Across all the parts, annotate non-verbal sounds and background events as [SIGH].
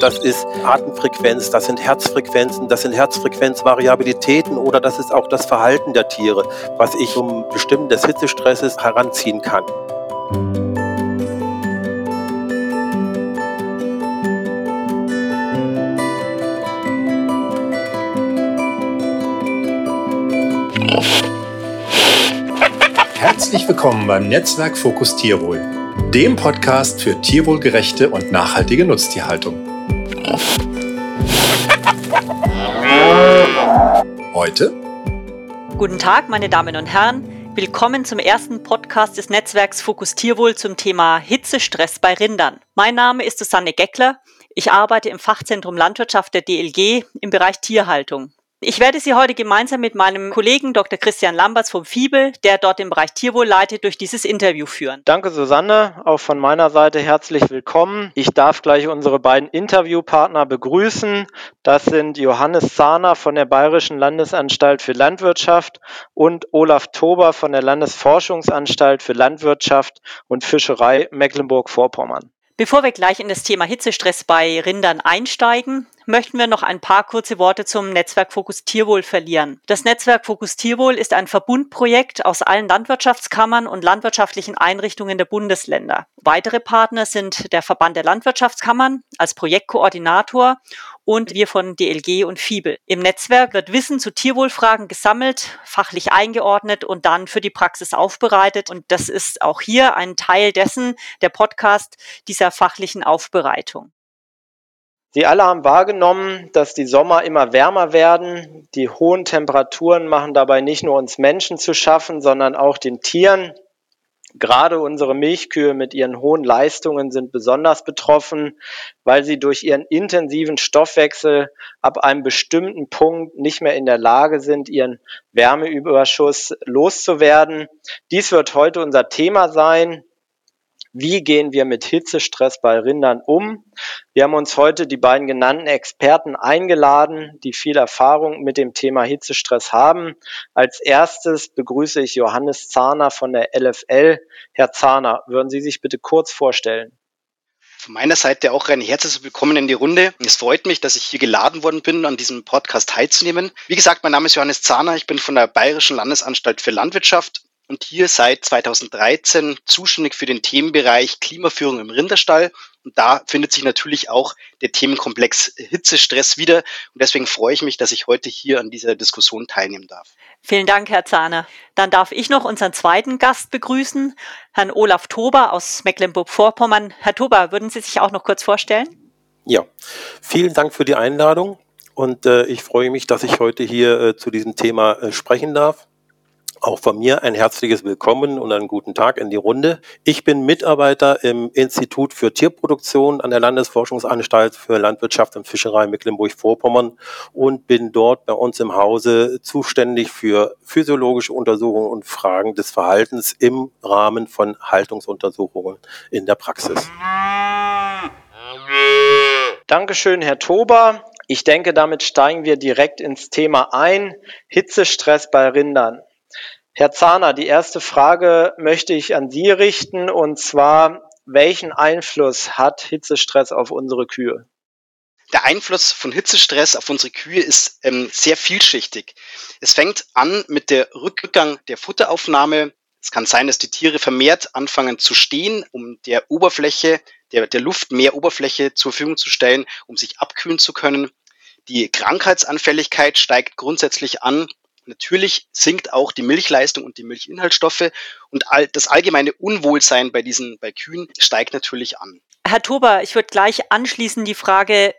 Das ist Atemfrequenz, das sind Herzfrequenzen, das sind Herzfrequenzvariabilitäten oder das ist auch das Verhalten der Tiere, was ich zum Bestimmen des Hitzestresses heranziehen kann. Herzlich willkommen beim Netzwerk Fokus Tierwohl, dem Podcast für tierwohlgerechte und nachhaltige Nutztierhaltung. Heute. Guten Tag, meine Damen und Herren. Willkommen zum ersten Podcast des Netzwerks Fokus Tierwohl zum Thema Hitzestress bei Rindern. Mein Name ist Susanne Geckler. Ich arbeite im Fachzentrum Landwirtschaft der DLG im Bereich Tierhaltung. Ich werde Sie heute gemeinsam mit meinem Kollegen Dr. Christian Lamberts vom FIBE, der dort den Bereich Tierwohl leitet, durch dieses Interview führen. Danke, Susanne. Auch von meiner Seite herzlich willkommen. Ich darf gleich unsere beiden Interviewpartner begrüßen. Das sind Johannes Zahner von der Bayerischen Landesanstalt für Landwirtschaft und Olaf Tober von der Landesforschungsanstalt für Landwirtschaft und Fischerei Mecklenburg-Vorpommern. Bevor wir gleich in das Thema Hitzestress bei Rindern einsteigen, möchten wir noch ein paar kurze Worte zum Netzwerk Fokus Tierwohl verlieren. Das Netzwerk Fokus Tierwohl ist ein Verbundprojekt aus allen Landwirtschaftskammern und landwirtschaftlichen Einrichtungen der Bundesländer. Weitere Partner sind der Verband der Landwirtschaftskammern als Projektkoordinator und wir von DLG und FIBE. Im Netzwerk wird Wissen zu Tierwohlfragen gesammelt, fachlich eingeordnet und dann für die Praxis aufbereitet. Und das ist auch hier ein Teil dessen, der Podcast dieser fachlichen Aufbereitung. Sie alle haben wahrgenommen, dass die Sommer immer wärmer werden. Die hohen Temperaturen machen dabei nicht nur uns Menschen zu schaffen, sondern auch den Tieren. Gerade unsere Milchkühe mit ihren hohen Leistungen sind besonders betroffen, weil sie durch ihren intensiven Stoffwechsel ab einem bestimmten Punkt nicht mehr in der Lage sind, ihren Wärmeüberschuss loszuwerden. Dies wird heute unser Thema sein. Wie gehen wir mit Hitzestress bei Rindern um? Wir haben uns heute die beiden genannten Experten eingeladen, die viel Erfahrung mit dem Thema Hitzestress haben. Als erstes begrüße ich Johannes Zahner von der LFL. Herr Zahner, würden Sie sich bitte kurz vorstellen? Von meiner Seite auch ein herzliches Willkommen in die Runde. Es freut mich, dass ich hier geladen worden bin, an diesem Podcast teilzunehmen. Wie gesagt, mein Name ist Johannes Zahner. Ich bin von der Bayerischen Landesanstalt für Landwirtschaft und hier seit 2013 zuständig für den Themenbereich Klimaführung im Rinderstall. Und da findet sich natürlich auch der Themenkomplex Hitzestress wieder. Und deswegen freue ich mich, dass ich heute hier an dieser Diskussion teilnehmen darf. Vielen Dank, Herr Zahner. Dann darf ich noch unseren zweiten Gast begrüßen, Herrn Olaf Tober aus Mecklenburg-Vorpommern. Herr Tober, würden Sie sich auch noch kurz vorstellen? Ja, vielen Dank für die Einladung. Und äh, ich freue mich, dass ich heute hier äh, zu diesem Thema äh, sprechen darf. Auch von mir ein herzliches Willkommen und einen guten Tag in die Runde. Ich bin Mitarbeiter im Institut für Tierproduktion an der Landesforschungsanstalt für Landwirtschaft und Fischerei Mecklenburg-Vorpommern und bin dort bei uns im Hause zuständig für physiologische Untersuchungen und Fragen des Verhaltens im Rahmen von Haltungsuntersuchungen in der Praxis. Dankeschön, Herr Tober. Ich denke, damit steigen wir direkt ins Thema ein. Hitzestress bei Rindern. Herr Zahner, die erste Frage möchte ich an Sie richten und zwar, welchen Einfluss hat Hitzestress auf unsere Kühe? Der Einfluss von Hitzestress auf unsere Kühe ist ähm, sehr vielschichtig. Es fängt an mit der Rückgang der Futteraufnahme. Es kann sein, dass die Tiere vermehrt anfangen zu stehen, um der Oberfläche, der, der Luft mehr Oberfläche zur Verfügung zu stellen, um sich abkühlen zu können. Die Krankheitsanfälligkeit steigt grundsätzlich an. Natürlich sinkt auch die Milchleistung und die Milchinhaltsstoffe und all, das allgemeine Unwohlsein bei diesen, bei Kühen steigt natürlich an. Herr Tober, ich würde gleich anschließen die Frage,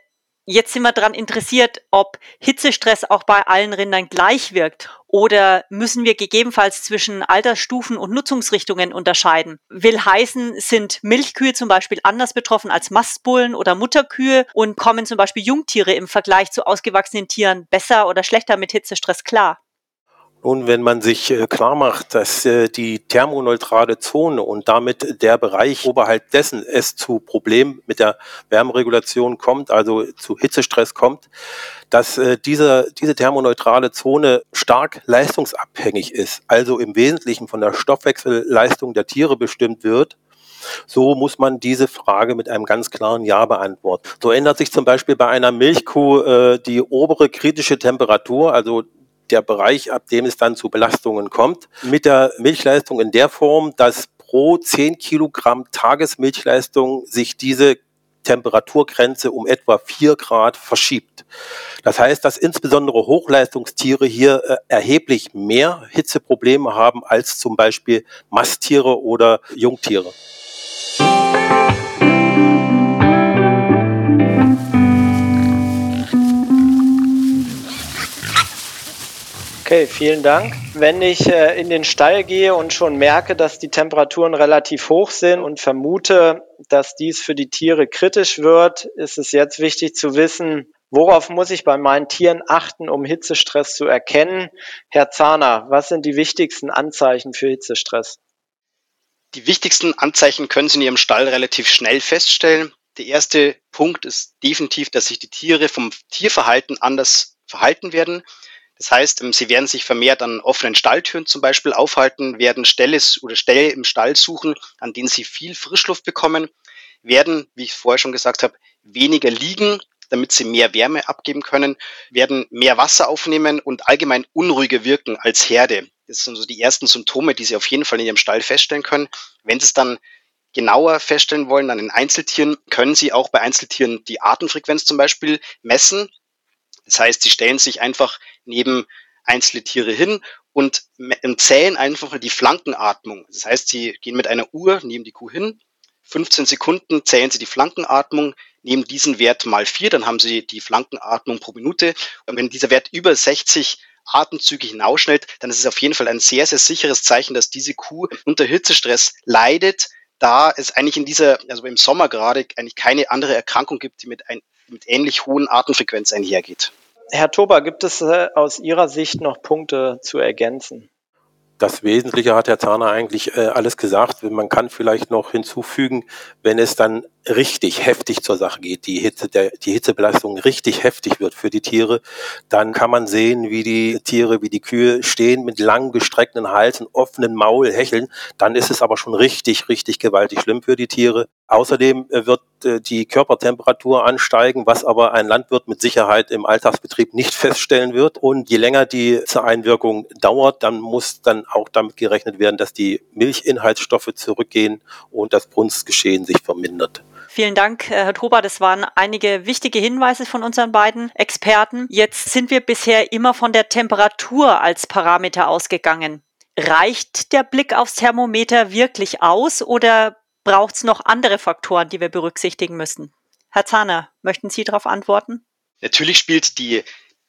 Jetzt sind wir daran interessiert, ob Hitzestress auch bei allen Rindern gleich wirkt oder müssen wir gegebenenfalls zwischen Altersstufen und Nutzungsrichtungen unterscheiden. Will heißen, sind Milchkühe zum Beispiel anders betroffen als Mastbullen oder Mutterkühe und kommen zum Beispiel Jungtiere im Vergleich zu ausgewachsenen Tieren besser oder schlechter mit Hitzestress klar? Nun, wenn man sich äh, klar macht, dass äh, die thermoneutrale Zone und damit der Bereich oberhalb dessen es zu Problemen mit der Wärmeregulation kommt, also zu Hitzestress kommt, dass äh, diese, diese thermoneutrale Zone stark leistungsabhängig ist, also im Wesentlichen von der Stoffwechselleistung der Tiere bestimmt wird, So muss man diese Frage mit einem ganz klaren Ja beantworten. So ändert sich zum Beispiel bei einer Milchkuh äh, die obere kritische Temperatur, also der Bereich, ab dem es dann zu Belastungen kommt, mit der Milchleistung in der Form, dass pro 10 Kilogramm Tagesmilchleistung sich diese Temperaturgrenze um etwa 4 Grad verschiebt. Das heißt, dass insbesondere Hochleistungstiere hier äh, erheblich mehr Hitzeprobleme haben als zum Beispiel Masttiere oder Jungtiere. Okay, vielen Dank. Wenn ich äh, in den Stall gehe und schon merke, dass die Temperaturen relativ hoch sind und vermute, dass dies für die Tiere kritisch wird, ist es jetzt wichtig zu wissen, worauf muss ich bei meinen Tieren achten, um Hitzestress zu erkennen. Herr Zahner, was sind die wichtigsten Anzeichen für Hitzestress? Die wichtigsten Anzeichen können Sie in Ihrem Stall relativ schnell feststellen. Der erste Punkt ist definitiv, dass sich die Tiere vom Tierverhalten anders verhalten werden. Das heißt, ähm, sie werden sich vermehrt an offenen Stalltüren zum Beispiel aufhalten, werden Ställe oder Ställe im Stall suchen, an denen sie viel Frischluft bekommen, werden, wie ich vorher schon gesagt habe, weniger liegen, damit sie mehr Wärme abgeben können, werden mehr Wasser aufnehmen und allgemein unruhiger wirken als Herde. Das sind so die ersten Symptome, die Sie auf jeden Fall in Ihrem Stall feststellen können. Wenn Sie es dann genauer feststellen wollen, dann in Einzeltieren, können Sie auch bei Einzeltieren die Atemfrequenz zum Beispiel messen. Das heißt, sie stellen sich einfach neben einzelne Tiere hin und zählen einfach die Flankenatmung. Das heißt, sie gehen mit einer Uhr neben die Kuh hin, 15 Sekunden zählen sie die Flankenatmung, nehmen diesen Wert mal vier, dann haben sie die Flankenatmung pro Minute. Und wenn dieser Wert über 60 Atemzüge hinausschnellt, dann ist es auf jeden Fall ein sehr, sehr sicheres Zeichen, dass diese Kuh unter Hitzestress leidet, da es eigentlich in dieser, also im Sommer gerade, eigentlich keine andere Erkrankung gibt, die mit, ein, mit ähnlich hohen Atemfrequenz einhergeht. Herr Tober, gibt es äh, aus Ihrer Sicht noch Punkte zu ergänzen? Das Wesentliche hat Herr Zahner eigentlich äh, alles gesagt. Man kann vielleicht noch hinzufügen, wenn es dann richtig heftig zur Sache geht, die Hitze, der, die Hitzebelastung richtig heftig wird für die Tiere, dann kann man sehen, wie die Tiere, wie die Kühe stehen mit lang gestreckten Halsen, offenen Maul, hecheln. Dann ist es aber schon richtig, richtig gewaltig schlimm für die Tiere. Außerdem äh, wird äh, die Körpertemperatur ansteigen, was aber ein Landwirt mit Sicherheit im Alltagsbetrieb nicht feststellen wird. Und je länger die Einwirkung dauert, dann muss dann auch damit gerechnet werden, dass die Milchinhaltsstoffe zurückgehen und das Brunstgeschehen sich vermindert. Vielen Dank, äh, Herr Tober. Das waren einige wichtige Hinweise von unseren beiden Experten. Jetzt sind wir bisher immer von der Temperatur als Parameter ausgegangen. Reicht der Blick aufs Thermometer wirklich aus oder braucht es noch andere Faktoren, die wir berücksichtigen müssen? Herr Zahner, möchten Sie darauf antworten? Natürlich spielt die,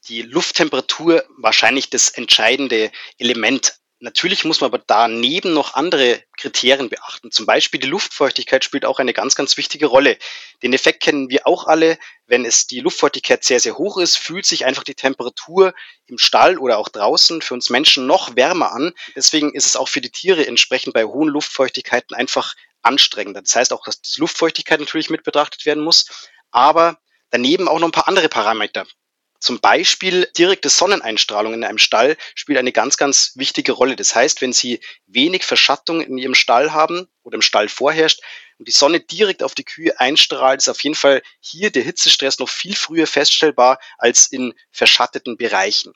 die Lufttemperatur wahrscheinlich das entscheidende Element. Natürlich muss man aber daneben noch andere Kriterien beachten. Zum Beispiel die Luftfeuchtigkeit spielt auch eine ganz, ganz wichtige Rolle. Den Effekt kennen wir auch alle. Wenn es die Luftfeuchtigkeit sehr, sehr hoch ist, fühlt sich einfach die Temperatur im Stall oder auch draußen für uns Menschen noch wärmer an. Deswegen ist es auch für die Tiere entsprechend bei hohen Luftfeuchtigkeiten einfach anstrengender. Das heißt auch, dass die Luftfeuchtigkeit natürlich mit betrachtet werden muss, aber daneben auch noch ein paar andere Parameter. Zum Beispiel direkte Sonneneinstrahlung in einem Stall spielt eine ganz, ganz wichtige Rolle. Das heißt, wenn Sie wenig Verschattung in Ihrem Stall haben oder im Stall vorherrscht und die Sonne direkt auf die Kühe einstrahlt, ist auf jeden Fall hier der Hitzestress noch viel früher feststellbar als in verschatteten Bereichen.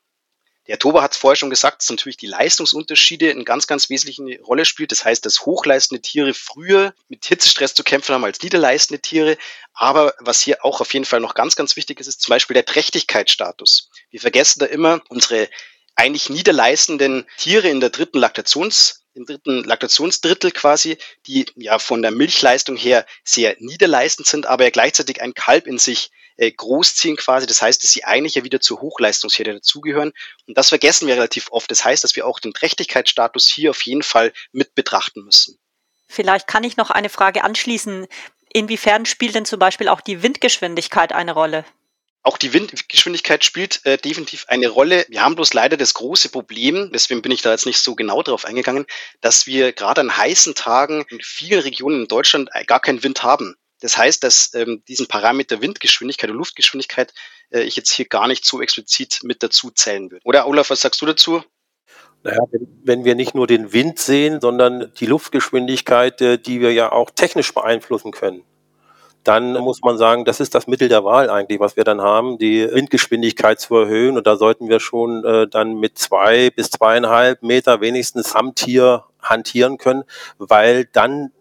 Der Toba hat es vorher schon gesagt, dass natürlich die Leistungsunterschiede eine ganz, ganz wesentliche Rolle spielt. Das heißt, dass hochleistende Tiere früher mit Hitzestress zu kämpfen haben als niederleistende Tiere. Aber was hier auch auf jeden Fall noch ganz, ganz wichtig ist, ist zum Beispiel der Trächtigkeitsstatus. Wir vergessen da immer unsere eigentlich niederleistenden Tiere in der dritten Laktations im dritten Laktationsdrittel quasi, die ja von der Milchleistung her sehr niederleistend sind, aber ja gleichzeitig ein Kalb in sich äh, großziehen quasi. Das heißt, dass sie eigentlich ja wieder zur Hochleistungsherde dazugehören. Und das vergessen wir relativ oft. Das heißt, dass wir auch den Trächtigkeitsstatus hier auf jeden Fall mit betrachten müssen. Vielleicht kann ich noch eine Frage anschließen. Inwiefern spielt denn zum Beispiel auch die Windgeschwindigkeit eine Rolle? Auch die Windgeschwindigkeit spielt äh, definitiv eine Rolle. Wir haben bloß leider das große Problem, deswegen bin ich da jetzt nicht so genau drauf eingegangen, dass wir gerade an heißen Tagen in vielen Regionen in Deutschland äh, gar keinen Wind haben. Das heißt, dass ähm, diesen Parameter Windgeschwindigkeit und Luftgeschwindigkeit äh, ich jetzt hier gar nicht so explizit mit dazu zählen würde. Oder Olaf, was sagst du dazu? Naja, wenn, wir nicht nur den Wind sehen, sondern die Luftgeschwindigkeit, äh, die wir ja auch technisch beeinflussen können, dann muss man sagen, das ist das Mittel der Wahl eigentlich, was wir dann haben, die Windgeschwindigkeit zu erhöhen. Und da sollten wir schon äh, dann mit zwei bis zweieinhalb Meter wenigstens am Tier hantieren können, weil dann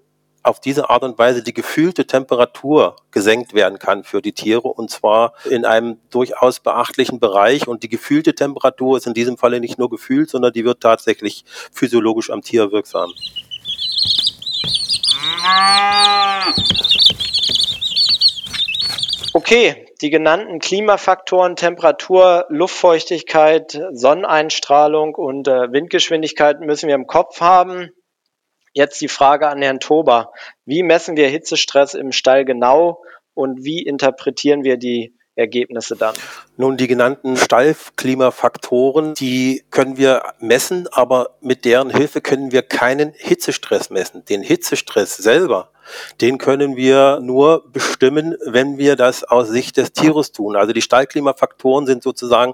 auf diese Art und Weise die gefühlte Temperatur gesenkt werden kann für die Tiere und zwar in einem durchaus beachtlichen Bereich. Und die gefühlte Temperatur ist in diesem Falle nicht nur gefühlt, sondern die wird tatsächlich physiologisch am Tier wirksam. Okay, die genannten Klimafaktoren, Temperatur, Luftfeuchtigkeit, Sonneneinstrahlung und äh, Windgeschwindigkeit müssen wir im Kopf haben. Jetzt die Frage an Herrn Tober. Wie messen wir Hitzestress im Stall genau und wie interpretieren wir die Ergebnisse dann? Nun, die genannten Stallklimafaktoren, die können wir messen, aber mit deren Hilfe können wir keinen Hitzestress messen. Den Hitzestress selber, den können wir nur bestimmen, wenn wir das aus Sicht des Tieres tun. Also die Stallklimafaktoren sind sozusagen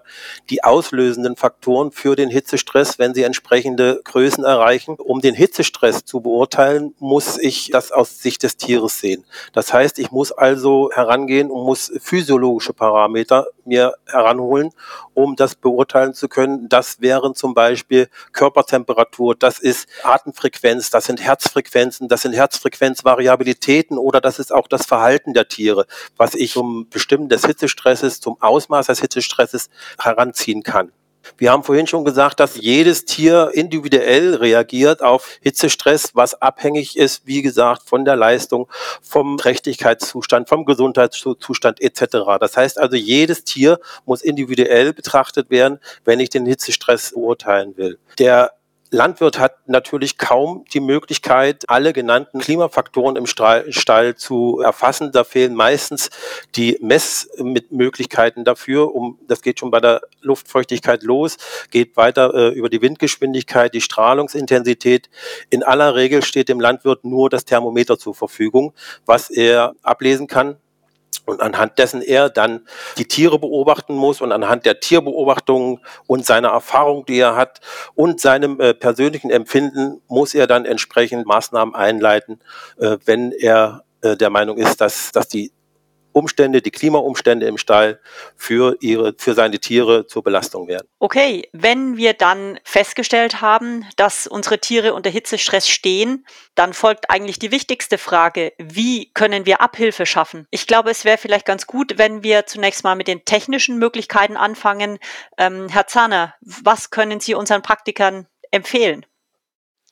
die auslösenden Faktoren für den Hitzestress, wenn sie entsprechende Größen erreichen. Um den Hitzestress zu beurteilen, muss ich das aus Sicht des Tieres sehen. Das heißt, ich muss also herangehen und muss physiologische Parameter mir heranholen, um das beurteilen zu können. Das wären zum Beispiel Körpertemperatur, das ist Atemfrequenz, das sind Herzfrequenzen, das sind Herzfrequenzvariationen Variabilitäten oder das ist auch das Verhalten der Tiere, was ich zum Bestimmen des Hitzestresses, zum Ausmaß des Hitzestresses heranziehen kann. Wir haben vorhin schon gesagt, dass jedes Tier individuell reagiert auf Hitzestress, was abhängig ist, wie gesagt, von der Leistung, vom Trächtigkeitszustand, vom Gesundheitszustand etc. Das heißt also, jedes Tier muss individuell betrachtet werden, wenn ich den Hitzestress beurteilen will. Der Landwirt hat natürlich kaum die Möglichkeit, alle genannten Klimafaktoren im Stall zu erfassen. Da fehlen meistens die Messmöglichkeiten dafür. Um, das geht schon bei der Luftfeuchtigkeit los, geht weiter äh, über die Windgeschwindigkeit, die Strahlungsintensität. In aller Regel steht dem Landwirt nur das Thermometer zur Verfügung, was er ablesen kann und anhand dessen er dann die Tiere beobachten muss und anhand der Tierbeobachtungen und seiner Erfahrung, die er hat und seinem äh, persönlichen Empfinden muss er dann entsprechend Maßnahmen einleiten, äh, wenn er äh, der Meinung ist, dass, dass die Umstände, die Klimaumstände im Stall für ihre, für seine Tiere zur Belastung werden. Okay, wenn wir dann festgestellt haben, dass unsere Tiere unter Hitzestress stehen, dann folgt eigentlich die wichtigste Frage, wie können wir Abhilfe schaffen? Ich glaube, es wäre vielleicht ganz gut, wenn wir zunächst mal mit den technischen Möglichkeiten anfangen. Ähm, Herr Zahner, was können Sie unseren Praktikern empfehlen?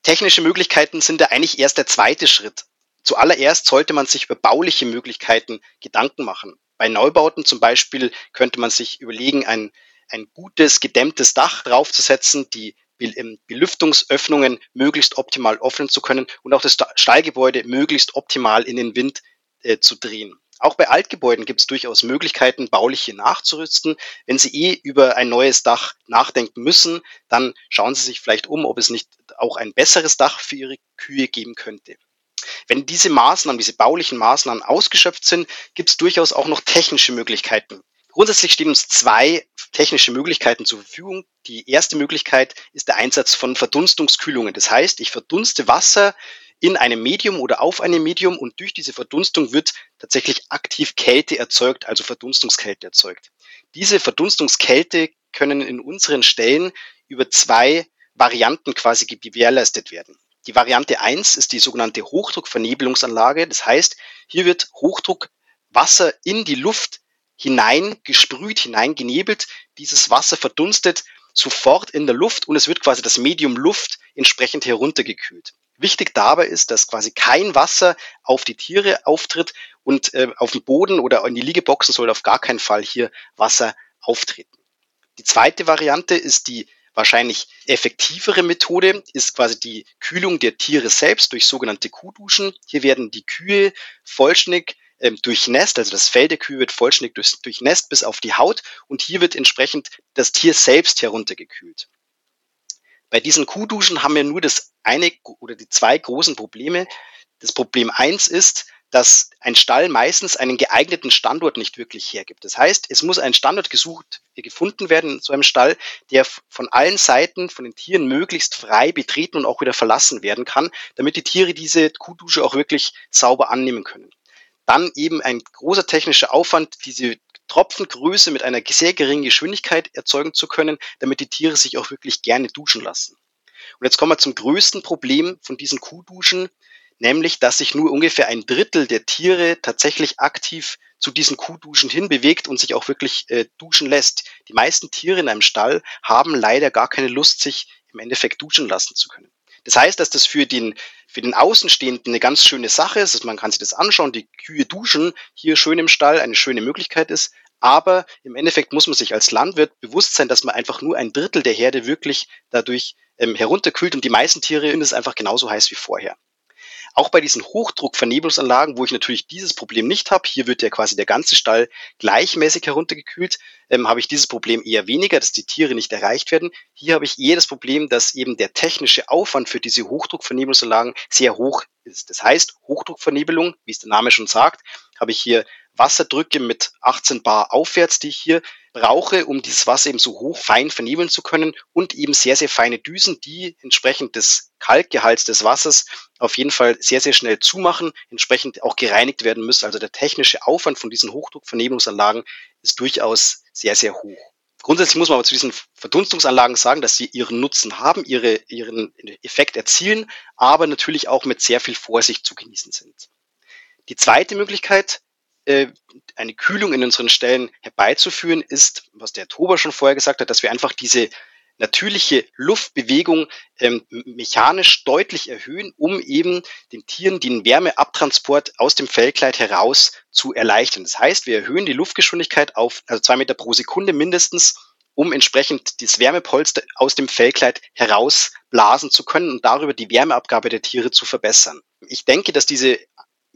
Technische Möglichkeiten sind ja eigentlich erst der zweite Schritt. Zuallererst sollte man sich über bauliche Möglichkeiten Gedanken machen. Bei Neubauten zum Beispiel könnte man sich überlegen, ein, ein gutes, gedämmtes Dach draufzusetzen, die ähm, Belüftungsöffnungen möglichst optimal öffnen zu können und auch das Stallgebäude möglichst optimal in den Wind äh, zu drehen. Auch bei Altgebäuden gibt es durchaus Möglichkeiten, bauliche nachzurüsten. Wenn Sie eh über ein neues Dach nachdenken müssen, dann schauen Sie sich vielleicht um, ob es nicht auch ein besseres Dach für Ihre Kühe geben könnte. Wenn diese Maßnahmen, diese baulichen Maßnahmen ausgeschöpft sind, gibt es durchaus auch noch technische Möglichkeiten. Grundsätzlich stehen uns zwei technische Möglichkeiten zur Verfügung. Die erste Möglichkeit ist der Einsatz von Verdunstungskühlungen. Das heißt, ich verdunste Wasser in einem Medium oder auf einem Medium und durch diese Verdunstung wird tatsächlich aktiv Kälte erzeugt, also Verdunstungskälte erzeugt. Diese Verdunstungskälte können in unseren Stellen über zwei Varianten quasi gewährleistet werden. Die Variante 1 ist die sogenannte Hochdruckvernebelungsanlage. Das heißt, hier wird Hochdruckwasser in die Luft hinein gesprüht, hinein genebelt. Dieses Wasser verdunstet sofort in der Luft und es wird quasi das Medium Luft entsprechend heruntergekühlt. Wichtig dabei ist, dass quasi kein Wasser auf die Tiere auftritt und äh, auf dem Boden oder in die Liegeboxen soll auf gar keinen Fall hier Wasser auftreten. Die zweite Variante ist die wahrscheinlich effektivere Methode ist quasi die Kühlung der Tiere selbst durch sogenannte Kuhduschen. Hier werden die Kühe vollständig ähm, durchnässt, also das Fell der Kühe wird vollständig durch, durchnässt bis auf die Haut und hier wird entsprechend das Tier selbst heruntergekühlt. Bei diesen Kuhduschen haben wir nur das eine oder die zwei großen Probleme. Das Problem eins ist, dass ein Stall meistens einen geeigneten Standort nicht wirklich hergibt. Das heißt, es muss ein Standort gesucht, gefunden werden in so einem Stall, der von allen Seiten von den Tieren möglichst frei betreten und auch wieder verlassen werden kann, damit die Tiere diese Kuhdusche auch wirklich sauber annehmen können. Dann eben ein großer technischer Aufwand, diese Tropfengröße mit einer sehr geringen Geschwindigkeit erzeugen zu können, damit die Tiere sich auch wirklich gerne duschen lassen. Und jetzt kommen wir zum größten Problem von diesen Kuhduschen, nämlich dass sich nur ungefähr ein Drittel der Tiere tatsächlich aktiv zu diesen Kuhduschen hinbewegt und sich auch wirklich äh, duschen lässt. Die meisten Tiere in einem Stall haben leider gar keine Lust, sich im Endeffekt duschen lassen zu können. Das heißt, dass das für den, für den Außenstehenden eine ganz schöne Sache ist. Man kann sich das anschauen, die Kühe duschen hier schön im Stall, eine schöne Möglichkeit ist. Aber im Endeffekt muss man sich als Landwirt bewusst sein, dass man einfach nur ein Drittel der Herde wirklich dadurch ähm, herunterkühlt und die meisten Tiere ist es einfach genauso heiß wie vorher. Auch bei diesen Hochdruckvernebelungsanlagen, wo ich natürlich dieses Problem nicht habe, hier wird ja quasi der ganze Stall gleichmäßig heruntergekühlt, ähm, habe ich dieses Problem eher weniger, dass die Tiere nicht erreicht werden. Hier habe ich eher das Problem, dass eben der technische Aufwand für diese Hochdruckvernebelungsanlagen sehr hoch ist. Das heißt, Hochdruckvernebelung, wie es der Name schon sagt, habe ich hier Wasserdrücke mit 18 Bar aufwärts, die ich hier brauche, um dieses Wasser eben so hoch fein vernebeln zu können und eben sehr, sehr feine Düsen, die entsprechend des Kalkgehalts des Wassers auf jeden Fall sehr, sehr schnell zumachen, entsprechend auch gereinigt werden müssen. Also der technische Aufwand von diesen Hochdruckvernebelungsanlagen ist durchaus sehr, sehr hoch. Grundsätzlich muss man aber zu diesen Verdunstungsanlagen sagen, dass sie ihren Nutzen haben, ihre, ihren Effekt erzielen, aber natürlich auch mit sehr viel Vorsicht zu genießen sind. Die zweite Möglichkeit, eine Kühlung in unseren Stellen herbeizuführen, ist, was der Tober schon vorher gesagt hat, dass wir einfach diese natürliche Luftbewegung ähm, mechanisch deutlich erhöhen, um eben den Tieren den Wärmeabtransport aus dem Fellkleid heraus zu erleichtern. Das heißt, wir erhöhen die Luftgeschwindigkeit auf also zwei Meter pro Sekunde mindestens, um entsprechend das Wärmepolster aus dem Fellkleid herausblasen zu können und darüber die Wärmeabgabe der Tiere zu verbessern. Ich denke, dass diese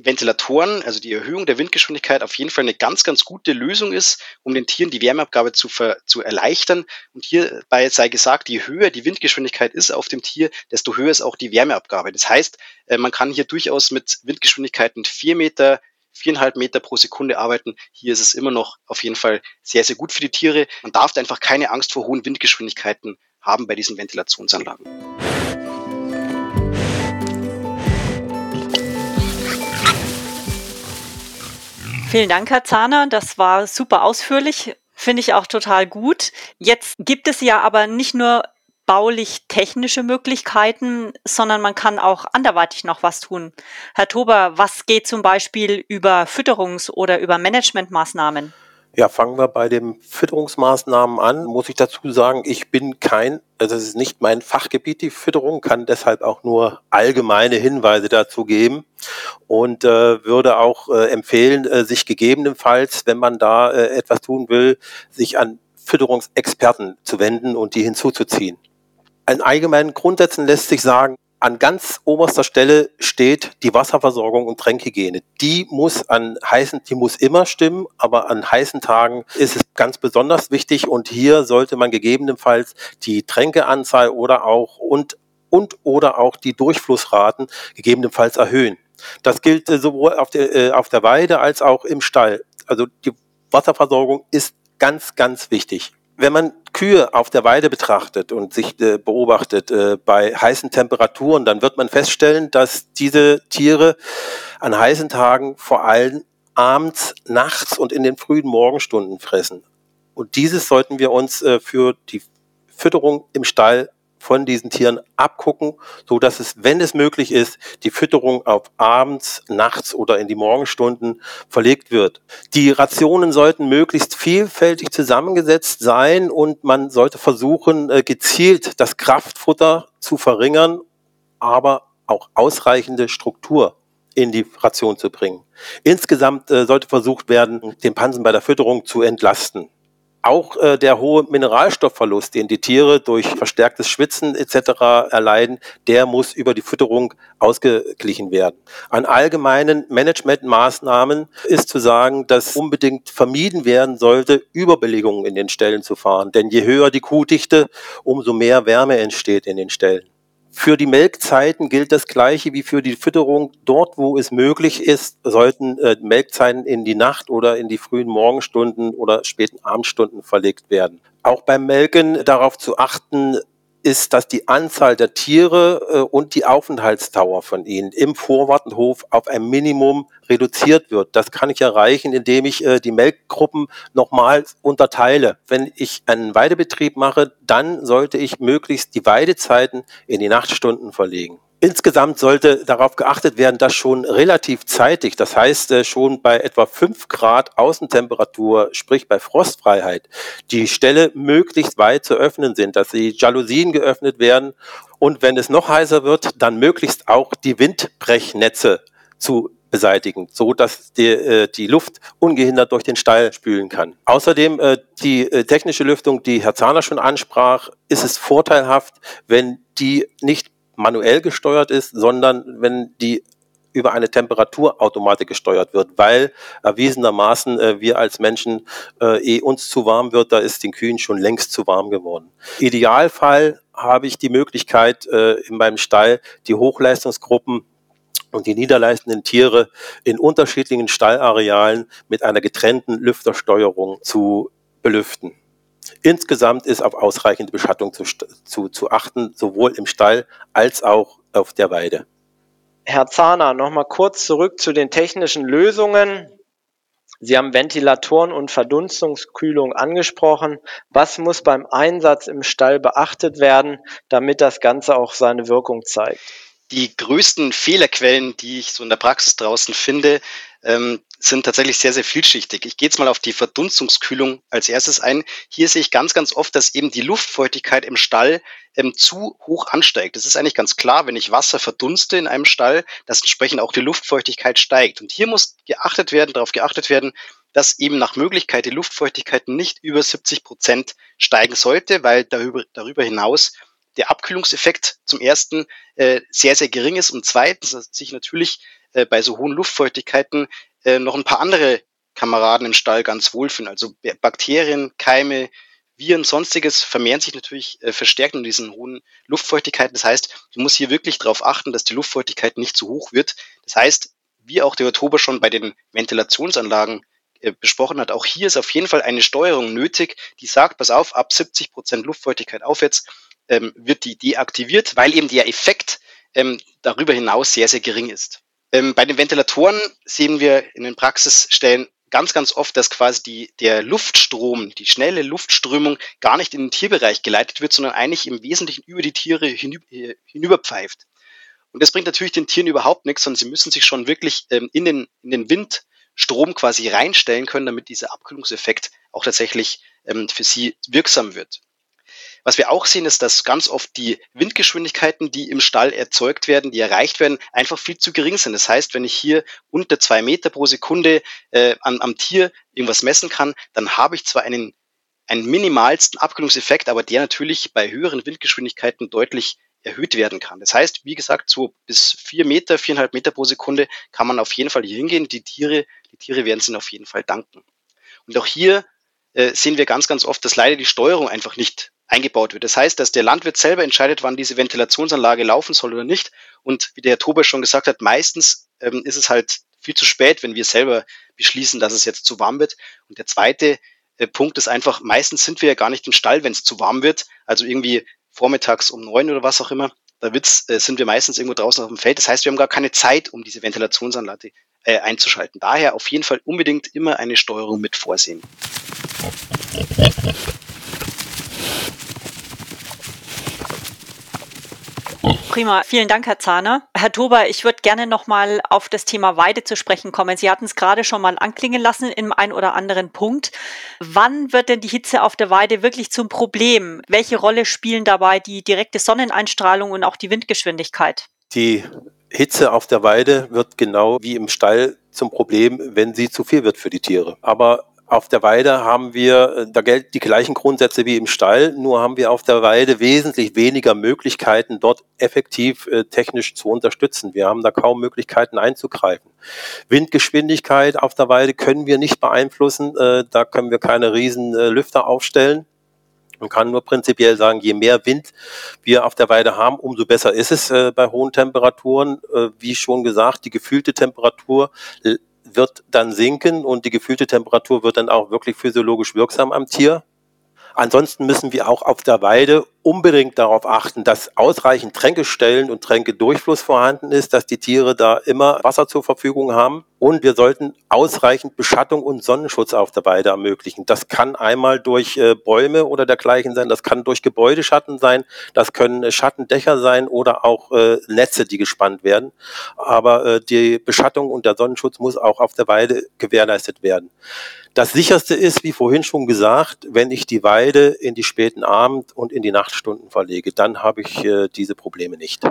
Ventilatoren, also die Erhöhung der Windgeschwindigkeit, auf jeden Fall eine ganz, ganz gute Lösung ist, um den Tieren die Wärmeabgabe zu, ver, zu erleichtern. Und hierbei sei gesagt, je höher die Windgeschwindigkeit ist auf dem Tier, desto höher ist auch die Wärmeabgabe. Das heißt, äh, man kann hier durchaus mit Windgeschwindigkeiten vier Meter, viereinhalb Meter pro Sekunde arbeiten. Hier ist es immer noch auf jeden Fall sehr, sehr gut für die Tiere. Man darf einfach keine Angst vor hohen Windgeschwindigkeiten haben bei diesen Ventilationsanlagen. Vielen Dank, Herr Zahner. Das war super ausführlich. Finde ich auch total gut. Jetzt gibt es ja aber nicht nur baulich technische Möglichkeiten, sondern man kann auch anderweitig noch was tun. Herr Tober, was geht zum Beispiel über Fütterungs- oder über Managementmaßnahmen? Ja, fangen wir bei den Fütterungsmaßnahmen an. Muss ich dazu sagen, ich bin kein, also es ist nicht mein Fachgebiet, die Fütterung, kann deshalb auch nur allgemeine Hinweise dazu geben und äh, würde auch äh, empfehlen, äh, sich gegebenenfalls, wenn man da äh, etwas tun will, sich an Fütterungsexperten zu wenden und die hinzuzuziehen. An allgemeinen Grundsätzen lässt sich sagen, an ganz oberster Stelle steht die Wasserversorgung und Tränkhygiene. Die muss an heißen, die muss immer stimmen, aber an heißen Tagen ist es ganz besonders wichtig und hier sollte man gegebenenfalls die Tränkeanzahl oder auch und und oder auch die Durchflussraten gegebenenfalls erhöhen. Das gilt äh, sowohl auf der, äh, auf der Weide als auch im Stall. Also die Wasserversorgung ist ganz, ganz wichtig. Wenn man Kühe auf der Weide betrachtet und sich äh, beobachtet äh, bei heißen Temperaturen, dann wird man feststellen, dass diese Tiere an heißen Tagen vor allem abends, nachts und in den frühen Morgenstunden fressen. Und dieses sollten wir uns äh, für die Fütterung im Stall von diesen Tieren abgucken, so dass es, wenn es möglich ist, die Fütterung auf abends, nachts oder in die Morgenstunden verlegt wird. Die Rationen sollten möglichst vielfältig zusammengesetzt sein und man sollte versuchen, äh, gezielt das Kraftfutter zu verringern, aber auch ausreichende Struktur in die Ration zu bringen. Insgesamt äh, sollte versucht werden, den Pansen bei der Fütterung zu entlasten. Auch äh, der hohe Mineralstoffverlust, den die Tiere durch verstärktes Schwitzen etc. erleiden, der muss über die Fütterung ausgeglichen werden. An allgemeinen Managementmaßnahmen ist zu sagen, dass unbedingt vermieden werden sollte, Überbelegungen in den Ställen zu fahren. Denn je höher die Kuhdichte, umso mehr Wärme entsteht in den Ställen. Für die Melkzeiten gilt das Gleiche wie für die Fütterung. Dort, wo es möglich ist, sollten äh, Melkzeiten in die Nacht oder in die frühen Morgenstunden oder späten Abendstunden verlegt werden. Auch beim Melken darauf zu achten, ist, dass die Anzahl der Tiere äh, und die Aufenthaltsdauer von ihnen im Vorwartenhof auf ein Minimum reduziert wird. Das kann ich erreichen, indem ich äh, die Melkgruppen nochmal unterteile. Wenn ich einen Weidebetrieb mache, dann sollte ich möglichst die Weidezeiten in die Nachtstunden verlegen. Insgesamt sollte darauf geachtet werden, dass schon relativ zeitig, das heißt äh, schon bei etwa 5 Grad Außentemperatur, sprich bei Frostfreiheit, die Ställe möglichst weit zu öffnen sind, dass die Jalousien geöffnet werden und wenn es noch heißer wird, dann möglichst auch die Windbrechnetze zu beseitigen, so dass die, äh, die Luft ungehindert durch den Stall spülen kann. Außerdem äh, die äh, technische Lüftung, die Herr Zahner schon ansprach, ist es vorteilhaft, wenn die nicht manuell gesteuert ist, sondern wenn die über eine Temperaturautomatik gesteuert wird, weil erwiesenermaßen äh, wir als Menschen äh, eh uns zu warm wird, da ist den Kühen schon längst zu warm geworden. Idealfall habe ich die Möglichkeit, äh, in meinem Stall die Hochleistungsgruppen und die niederleistenden Tiere in unterschiedlichen Stallarealen mit einer getrennten Lüftersteuerung zu belüften. Insgesamt ist auf ausreichende Beschattung zu, zu, zu achten, sowohl im Stall als auch auf der Weide. Herr Zahner, nochmal kurz zurück zu den technischen Lösungen. Sie haben Ventilatoren und Verdunstungskühlung angesprochen. Was muss beim Einsatz im Stall beachtet werden, damit das Ganze auch seine Wirkung zeigt? Die größten Fehlerquellen, die ich so in der Praxis draußen finde, ähm, sind tatsächlich sehr, sehr vielschichtig. Ich gehe jetzt mal auf die Verdunstungskühlung als erstes ein. Hier sehe ich ganz, ganz oft, dass eben die Luftfeuchtigkeit im Stall ähm, zu hoch ansteigt. Das ist eigentlich ganz klar, wenn ich Wasser verdunste in einem Stall, dass entsprechend auch die Luftfeuchtigkeit steigt. Und hier muss geachtet werden, darauf geachtet werden, dass eben nach Möglichkeit die Luftfeuchtigkeit nicht über 70 Prozent steigen sollte, weil darüber, darüber hinaus der Abkühlungseffekt zum ersten äh, sehr, sehr gering ist und zweitens sich natürlich äh, bei so hohen Luftfeuchtigkeiten äh, noch ein paar andere Kameraden im Stall ganz wohlfühlen. Also Bakterien, Keime, Viren, sonstiges vermehren sich natürlich äh, verstärkt in diesen hohen Luftfeuchtigkeiten. Das heißt, du musst hier wirklich darauf achten, dass die Luftfeuchtigkeit nicht zu hoch wird. Das heißt, wie auch der Oktober schon bei den Ventilationsanlagen äh, besprochen hat, auch hier ist auf jeden Fall eine Steuerung nötig, die sagt, pass auf, ab 70 Prozent Luftfeuchtigkeit aufwärts ähm, wird die deaktiviert, weil eben der Effekt ähm, darüber hinaus sehr, sehr gering ist. Ähm, bei den Ventilatoren sehen wir in den Praxisstellen ganz, ganz oft, dass quasi die, der Luftstrom, die schnelle Luftströmung gar nicht in den Tierbereich geleitet wird, sondern eigentlich im Wesentlichen über die Tiere hinüber, äh, hinüberpfeift. Und das bringt natürlich den Tieren überhaupt nichts, sondern sie müssen sich schon wirklich ähm, in, den, in den Windstrom quasi reinstellen können, damit dieser Abkühlungseffekt auch tatsächlich ähm, für sie wirksam wird. Was wir auch sehen, ist, dass ganz oft die Windgeschwindigkeiten, die im Stall erzeugt werden, die erreicht werden, einfach viel zu gering sind. Das heißt, wenn ich hier unter zwei Meter pro Sekunde äh, am, am Tier irgendwas messen kann, dann habe ich zwar einen, einen minimalsten Abkühlungseffekt, aber der natürlich bei höheren Windgeschwindigkeiten deutlich erhöht werden kann. Das heißt, wie gesagt, so bis vier Meter, viereinhalb Meter pro Sekunde kann man auf jeden Fall hier hingehen. Die Tiere, die Tiere werden es ihnen auf jeden Fall danken. Und auch hier äh, sehen wir ganz, ganz oft, dass leider die Steuerung einfach nicht eingebaut wird. Das heißt, dass der Landwirt selber entscheidet, wann diese Ventilationsanlage laufen soll oder nicht. Und wie der Herr Tober schon gesagt hat, meistens ähm, ist es halt viel zu spät, wenn wir selber beschließen, dass es jetzt zu warm wird. Und der zweite äh, Punkt ist einfach, meistens sind wir ja gar nicht im Stall, wenn es zu warm wird. Also irgendwie vormittags um neun oder was auch immer. Da wird's, äh, sind wir meistens irgendwo draußen auf dem Feld. Das heißt, wir haben gar keine Zeit, um diese Ventilationsanlage äh, einzuschalten. Daher auf jeden Fall unbedingt immer eine Steuerung mit vorsehen. Prima, vielen Dank, Herr Zahner. Herr Tober, ich würde gerne nochmal auf das Thema Weide zu sprechen kommen. Sie hatten es gerade schon mal anklingen lassen in einem oder anderen Punkt. Wann wird denn die Hitze auf der Weide wirklich zum Problem? Welche Rolle spielen dabei die direkte Sonneneinstrahlung und auch die Windgeschwindigkeit? Die Hitze auf der Weide wird genau wie im Stall zum Problem, wenn sie zu viel wird für die Tiere. Aber auf der Weide haben wir, äh, da gelten die gleichen Grundsätze wie im Stall, nur haben wir auf der Weide wesentlich weniger Möglichkeiten, dort effektiv äh, technisch zu unterstützen. Wir haben da kaum Möglichkeiten einzugreifen. Windgeschwindigkeit auf der Weide können wir nicht beeinflussen, äh, da können wir keine riesen äh, Lüfter aufstellen. Man kann nur prinzipiell sagen, je mehr Wind wir auf der Weide haben, umso besser ist es äh, bei hohen Temperaturen. Äh, wie schon gesagt, die gefühlte Temperatur wird dann sinken und die gefühlte Temperatur wird dann auch wirklich physiologisch wirksam am Tier. Ansonsten müssen wir auch auf der Weide unbedingt darauf achten, dass ausreichend Tränkestellen und Tränkedurchfluss vorhanden ist, dass die Tiere da immer Wasser zur Verfügung haben. Und wir sollten ausreichend Beschattung und Sonnenschutz auf der Weide ermöglichen. Das kann einmal durch äh, Bäume oder dergleichen sein, das kann durch Gebäudeschatten sein, das können äh, Schattendächer sein oder auch äh, Netze, die gespannt werden. Aber die Beschattung und der Sonnenschutz muss auch auf der Weide gewährleistet werden. Das sicherste ist, wie vorhin schon gesagt, wenn ich die Weide in die späten Abend- und in die Nachtstunden verlege, dann habe ich äh, diese Probleme nicht.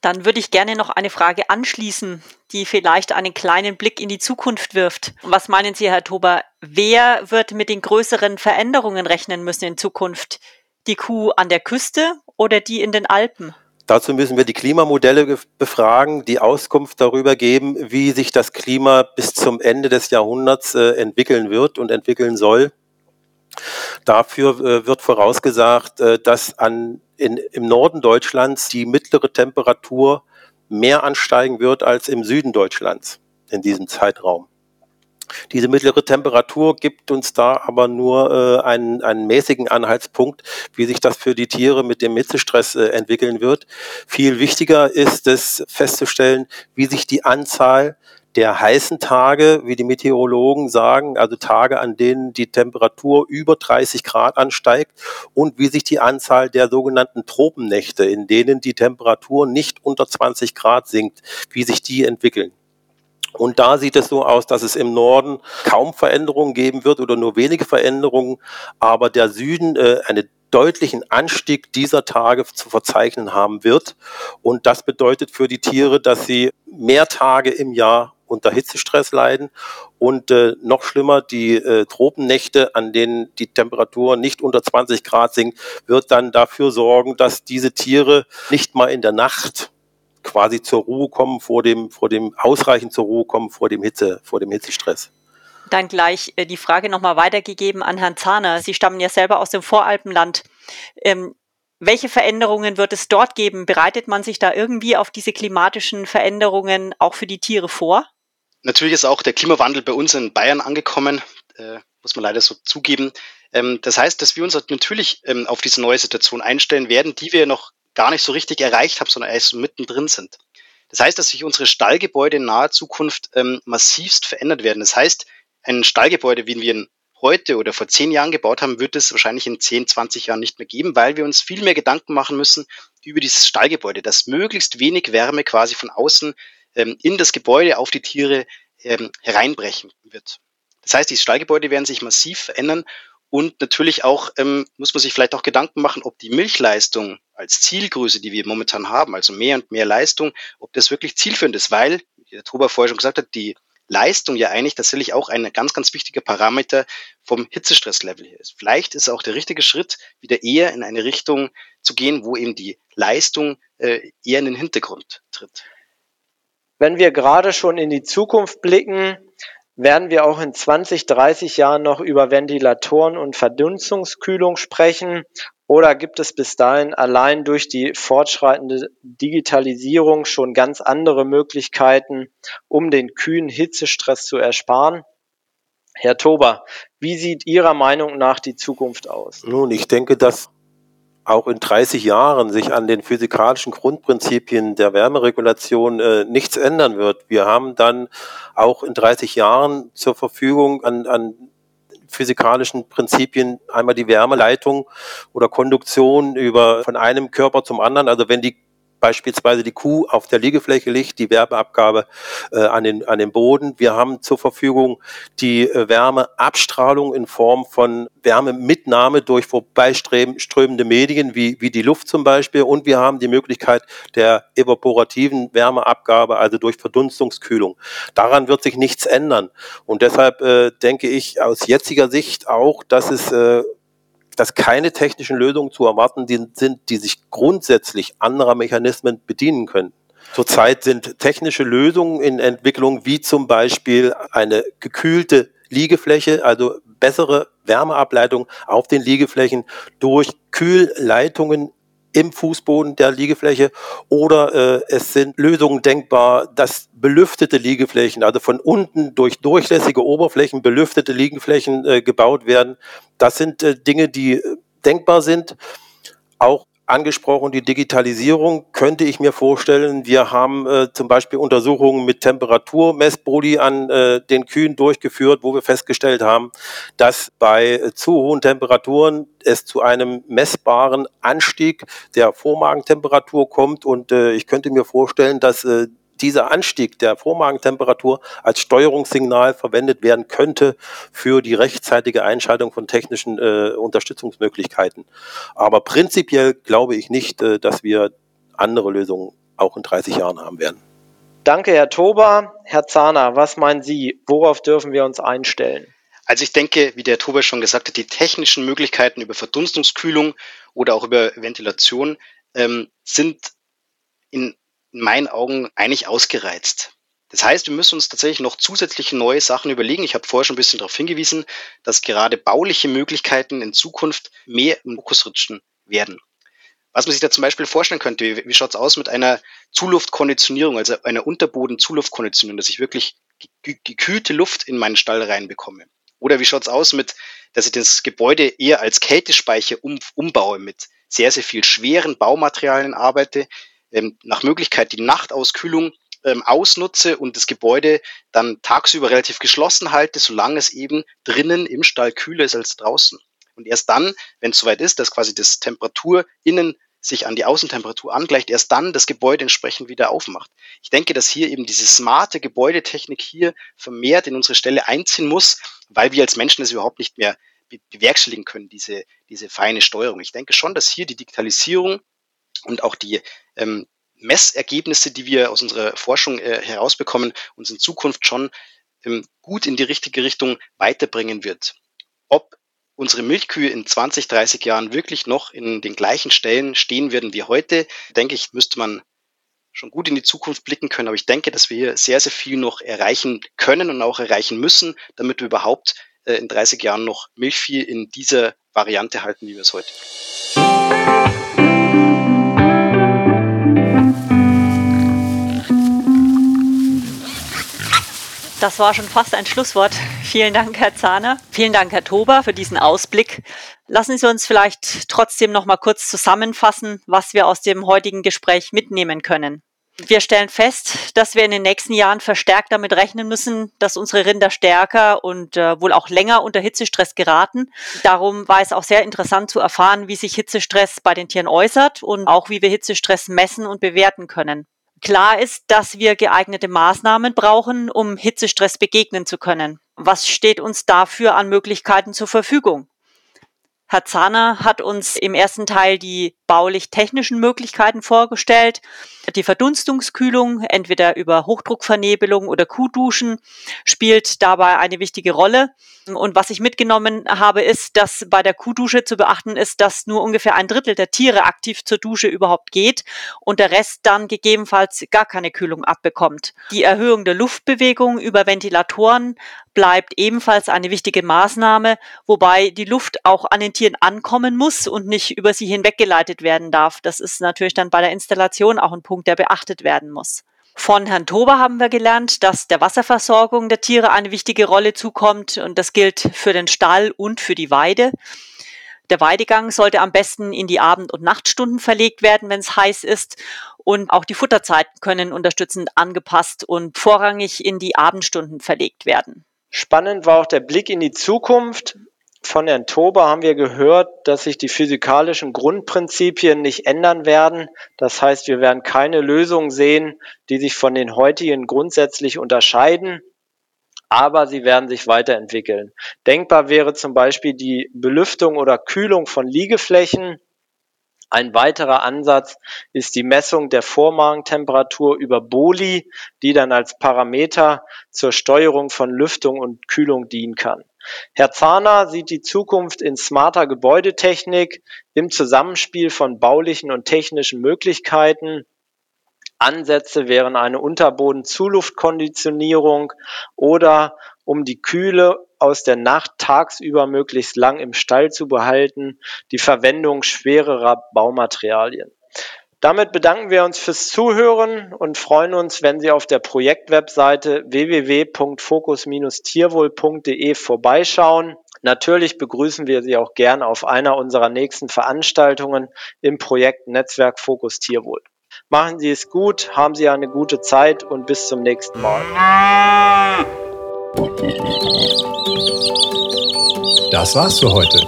Dann würde ich gerne noch eine Frage anschließen, die vielleicht einen kleinen Blick in die Zukunft wirft. Was meinen Sie, Herr Tober? Wer wird mit den größeren Veränderungen rechnen müssen in Zukunft? Die Kuh an der Küste oder die in den Alpen? Dazu müssen wir die Klimamodelle befragen, die Auskunft darüber geben, wie sich das Klima bis zum Ende des Jahrhunderts äh, entwickeln wird und entwickeln soll. Dafür äh, wird vorausgesagt, äh, dass an, in, im Norden Deutschlands die mittlere Temperatur mehr ansteigen wird als im Süden Deutschlands in diesem Zeitraum. Diese mittlere Temperatur gibt uns da aber nur äh, einen, einen mäßigen Anhaltspunkt, wie sich das für die Tiere mit dem Hitzestress äh, entwickeln wird. Viel wichtiger ist es festzustellen, wie sich die Anzahl der heißen Tage, wie die Meteorologen sagen, also Tage, an denen die Temperatur über 30 Grad ansteigt und wie sich die Anzahl der sogenannten Tropennächte, in denen die Temperatur nicht unter 20 Grad sinkt, wie sich die entwickeln. Und da sieht es so aus, dass es im Norden kaum Veränderungen geben wird oder nur wenige Veränderungen, aber der Süden äh, einen deutlichen Anstieg dieser Tage zu verzeichnen haben wird. Und das bedeutet für die Tiere, dass sie mehr Tage im Jahr unter Hitzestress leiden und äh, noch schlimmer, die äh, Tropennächte, an denen die Temperatur nicht unter 20 Grad sinkt, wird dann dafür sorgen, dass diese Tiere nicht mal in der Nacht quasi zur Ruhe kommen vor dem, vor dem ausreichend zur Ruhe kommen vor dem Hitze, vor dem Hitzestress. Dann gleich äh, die Frage nochmal weitergegeben an Herrn Zahner. Sie stammen ja selber aus dem Voralpenland. Ähm, welche Veränderungen wird es dort geben? Bereitet man sich da irgendwie auf diese klimatischen Veränderungen auch für die Tiere vor? Natürlich ist auch der Klimawandel bei uns in Bayern angekommen, äh, muss man leider so zugeben. Ähm, das heißt, dass wir uns natürlich ähm, auf diese neue Situation einstellen werden, die wir noch gar nicht so richtig erreicht haben, sondern erst so mittendrin sind. Das heißt, dass sich unsere Stallgebäude in naher Zukunft ähm, massivst verändert werden. Das heißt, ein Stallgebäude, wie wir ihn heute oder vor zehn Jahren gebaut haben, wird es wahrscheinlich in 10, 20 Jahren nicht mehr geben, weil wir uns viel mehr Gedanken machen müssen über dieses Stallgebäude, dass möglichst wenig Wärme quasi von außen ähm, in das Gebäude auf die Tiere ähm, hereinbrechen wird. Das heißt, die Stallgebäude werden sich massiv verändern und natürlich auch ähm, muss man sich vielleicht auch Gedanken machen, ob die Milchleistung als Zielgröße, die wir momentan haben, also mehr und mehr Leistung, ob das wirklich zielführend ist, weil, wie der Truber vorher schon gesagt hat, die Leistung ja eigentlich tatsächlich auch ein ganz, ganz wichtiger Parameter vom Hitzestresslevel hier ist. Vielleicht ist auch der richtige Schritt, wieder eher in eine Richtung zu gehen, wo eben die Leistung äh, eher in den Hintergrund tritt. Wenn wir gerade schon in die Zukunft blicken, werden wir auch in 20, 30 Jahren noch über Ventilatoren und Verdunstungskühlung sprechen? Oder gibt es bis dahin allein durch die fortschreitende Digitalisierung schon ganz andere Möglichkeiten, um den Kühen Hitzestress zu ersparen? Herr Tober, wie sieht Ihrer Meinung nach die Zukunft aus? Nun, ich denke, dass auch in 30 Jahren sich an den physikalischen Grundprinzipien der Wärmeregulation äh, nichts ändern wird. Wir haben dann auch in 30 Jahren zur Verfügung an, an physikalischen Prinzipien einmal die Wärmeleitung oder Konduktion über von einem Körper zum anderen. Also wenn die beispielsweise die Kuh auf der Liegefläche liegt, die Wärmeabgabe äh, an, den, an den Boden. Wir haben zur Verfügung die äh, Wärmeabstrahlung in Form von Wärmemitnahme durch vorbeiströmende Medien, wie, wie die Luft zum Beispiel. Und wir haben die Möglichkeit der evaporativen Wärmeabgabe, also durch Verdunstungskühlung. Daran wird sich nichts ändern. Und deshalb äh, denke ich aus jetziger Sicht auch, dass es äh, dass keine technischen Lösungen zu erwarten sind, die sich grundsätzlich anderer Mechanismen bedienen können. Zurzeit sind technische Lösungen in Entwicklung, wie zum Beispiel eine gekühlte Liegefläche, also bessere Wärmeableitung auf den Liegeflächen durch Kühlleitungen im Fußboden der Liegefläche oder äh, es sind Lösungen denkbar, dass belüftete Liegeflächen, also von unten durch durchlässige Oberflächen belüftete Liegeflächen äh, gebaut werden. Das sind äh, Dinge, die äh, denkbar sind. Auch angesprochen, die Digitalisierung könnte ich mir vorstellen. Wir haben äh, zum Beispiel Untersuchungen mit Temperaturmessboli an äh, den Kühen durchgeführt, wo wir festgestellt haben, dass bei äh, zu hohen Temperaturen es zu einem messbaren Anstieg der Vormagentemperatur kommt. Und äh, ich könnte mir vorstellen, dass äh, dieser Anstieg der Vormagentemperatur als Steuerungssignal verwendet werden könnte für die rechtzeitige Einschaltung von technischen äh, Unterstützungsmöglichkeiten. Aber prinzipiell glaube ich nicht, äh, dass wir andere Lösungen auch in 30 Jahren haben werden. Danke, Herr Tober. Herr Zahner, was meinen Sie? Worauf dürfen wir uns einstellen? Also ich denke, wie der Tober schon gesagt hat, die technischen Möglichkeiten über Verdunstungskühlung oder auch über Ventilation ähm, sind in in meinen Augen eigentlich ausgereizt. Das heißt, wir müssen uns tatsächlich noch zusätzliche neue Sachen überlegen. Ich habe vorher schon ein bisschen darauf hingewiesen, dass gerade bauliche Möglichkeiten in Zukunft mehr im Fokus rutschen werden. Was man sich da zum Beispiel vorstellen könnte, wie, schaut es aus mit einer Zuluftkonditionierung, also einer Unterboden-Zuluftkonditionierung, dass ich wirklich gekühlte Luft in meinen Stall reinbekomme? Oder wie schaut es aus mit, dass ich das Gebäude eher als Kältespeicher um, umbaue, mit sehr, sehr viel schweren Baumaterialien arbeite, ähm, nach Möglichkeit die Nachtauskühlung ähm, ausnutze und das Gebäude dann tagsüber relativ geschlossen halte, solange es eben drinnen im Stall kühler ist als draußen. Und erst dann, wenn es soweit ist, dass quasi das Temperatur innen sich an die Außentemperatur angleicht, erst dann das Gebäude entsprechend wieder aufmacht. Ich denke, dass hier eben diese smarte Gebäudetechnik hier vermehrt in unsere Stelle einziehen muss, weil wir als Menschen es überhaupt nicht mehr bewerkstelligen können, diese, diese feine Steuerung. Ich denke schon, dass hier die Digitalisierung und auch die ähm, Messergebnisse, die wir aus unserer Forschung äh, herausbekommen, uns in Zukunft schon ähm, gut in die richtige Richtung weiterbringen wird. Ob unsere Milchkühe in 20, 30 Jahren wirklich noch in den gleichen Stellen stehen werden wie heute, denke ich, müsste man schon gut in die Zukunft blicken können. Aber ich denke, dass wir hier sehr, sehr viel noch erreichen können und auch erreichen müssen, damit wir überhaupt äh, in 30 Jahren noch Milchvieh in dieser Variante halten, wie wir es heute. Das war schon fast ein Schlusswort. [LAUGHS] Vielen Dank, Herr Zahner. Vielen Dank, Herr Tober, für diesen Ausblick. Lassen Sie uns vielleicht trotzdem noch mal kurz zusammenfassen, was wir aus dem heutigen Gespräch mitnehmen können. Wir stellen fest, dass wir in den nächsten Jahren verstärkt damit rechnen müssen, dass unsere Rinder stärker und äh, wohl auch länger unter Hitzestress geraten. Darum war es auch sehr interessant zu erfahren, wie sich Hitzestress bei den Tieren äußert und auch wie wir Hitzestress messen und bewerten können. Klar ist, dass wir geeignete Maßnahmen brauchen, um Hitzestress begegnen zu können. Was steht uns dafür an Möglichkeiten zur Verfügung? Herr Zahner hat uns im ersten Teil die baulich-technischen Möglichkeiten vorgestellt. Die Verdunstungskühlung, entweder über Hochdruckvernebelung oder Kuhduschen, spielt dabei eine wichtige Rolle. Und was ich mitgenommen habe, ist, dass bei der Kuhdusche zu beachten ist, dass nur ungefähr ein Drittel der Tiere aktiv zur Dusche überhaupt geht und der Rest dann gegebenenfalls gar keine Kühlung abbekommt. Die Erhöhung der Luftbewegung über Ventilatoren bleibt ebenfalls eine wichtige Maßnahme, wobei die Luft auch an den Tieren ankommen muss und nicht über sie hinweggeleitet werden darf. Das ist natürlich dann bei der Installation auch ein Punkt, der beachtet werden muss. Von Herrn Tober haben wir gelernt, dass der Wasserversorgung der Tiere eine wichtige Rolle zukommt und das gilt für den Stall und für die Weide. Der Weidegang sollte am besten in die Abend- und Nachtstunden verlegt werden, wenn es heiß ist. Und auch die Futterzeiten können unterstützend angepasst und vorrangig in die Abendstunden verlegt werden. Spannend war auch der Blick in die Zukunft. Von Herrn Tober haben wir gehört, dass sich die physikalischen Grundprinzipien nicht ändern werden. Das heißt, wir werden keine Lösungen sehen, die sich von den heutigen grundsätzlich unterscheiden, aber sie werden sich weiterentwickeln. Denkbar wäre zum Beispiel die Belüftung oder Kühlung von Liegeflächen. Ein weiterer Ansatz ist die Messung der Vormagentemperatur über Boli, die dann als Parameter zur Steuerung von Lüftung und Kühlung dienen kann. Herr Zahner sieht die Zukunft in smarter Gebäudetechnik im Zusammenspiel von baulichen und technischen Möglichkeiten. Ansätze wären eine Unterbodenzuluftkonditionierung oder um die Kühle aus der Nacht tagsüber möglichst lang im Stall zu behalten, die Verwendung schwererer Baumaterialien. Damit bedanken wir uns fürs Zuhören und freuen uns, wenn Sie auf der Projektwebseite www.fokus-tierwohl.de vorbeischauen. Natürlich begrüßen wir Sie auch gern auf einer unserer nächsten Veranstaltungen im Projekt Netzwerk Fokus Tierwohl. Machen Sie es gut, haben Sie eine gute Zeit und bis zum nächsten Mal. Das war's für heute.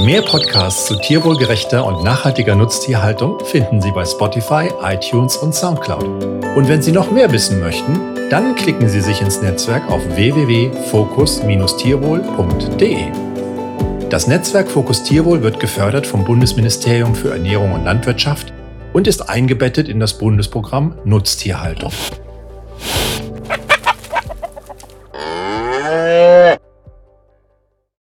Mehr Podcasts zu tierwohlgerechter und nachhaltiger Nutztierhaltung finden Sie bei Spotify, iTunes und Soundcloud. Und wenn Sie noch mehr wissen möchten, dann klicken Sie sich ins Netzwerk auf www.fokus-tierwohl.de. Das Netzwerk Fokus Tierwohl wird gefördert vom Bundesministerium für Ernährung und Landwirtschaft und ist eingebettet in das Bundesprogramm Nutztierhaltung.